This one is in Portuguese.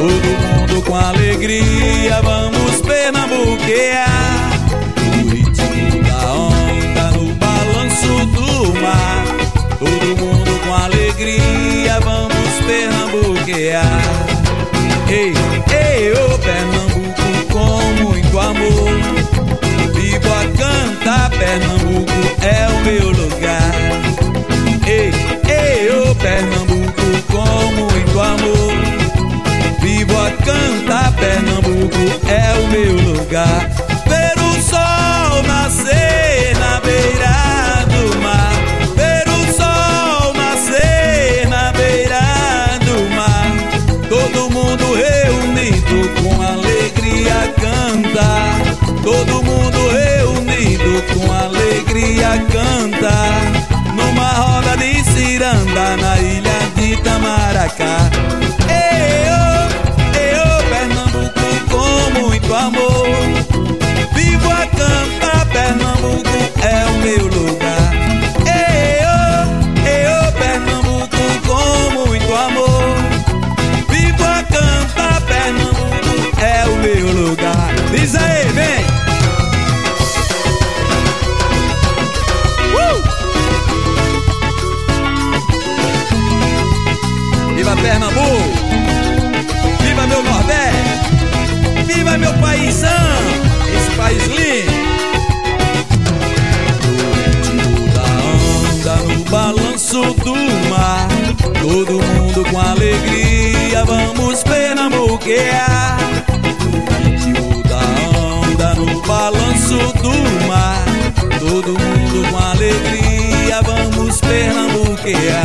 Todo mundo com alegria, vamos pernambuquear. O ritmo da onda no balanço do mar. Todo mundo com alegria, vamos pernambuquear. Ei, ei, ô oh, Pernambuco. Lugar. Ver o sol nascer na beira do mar. Ver o sol nascer na beira do mar. Todo mundo reunido com alegria cantar. Todo mundo reunido com alegria cantar. Numa roda de ciranda na ilha de Itamaracá. Amor. No ritmo da onda, no balanço do mar. Todo mundo com alegria, vamos pernambuquear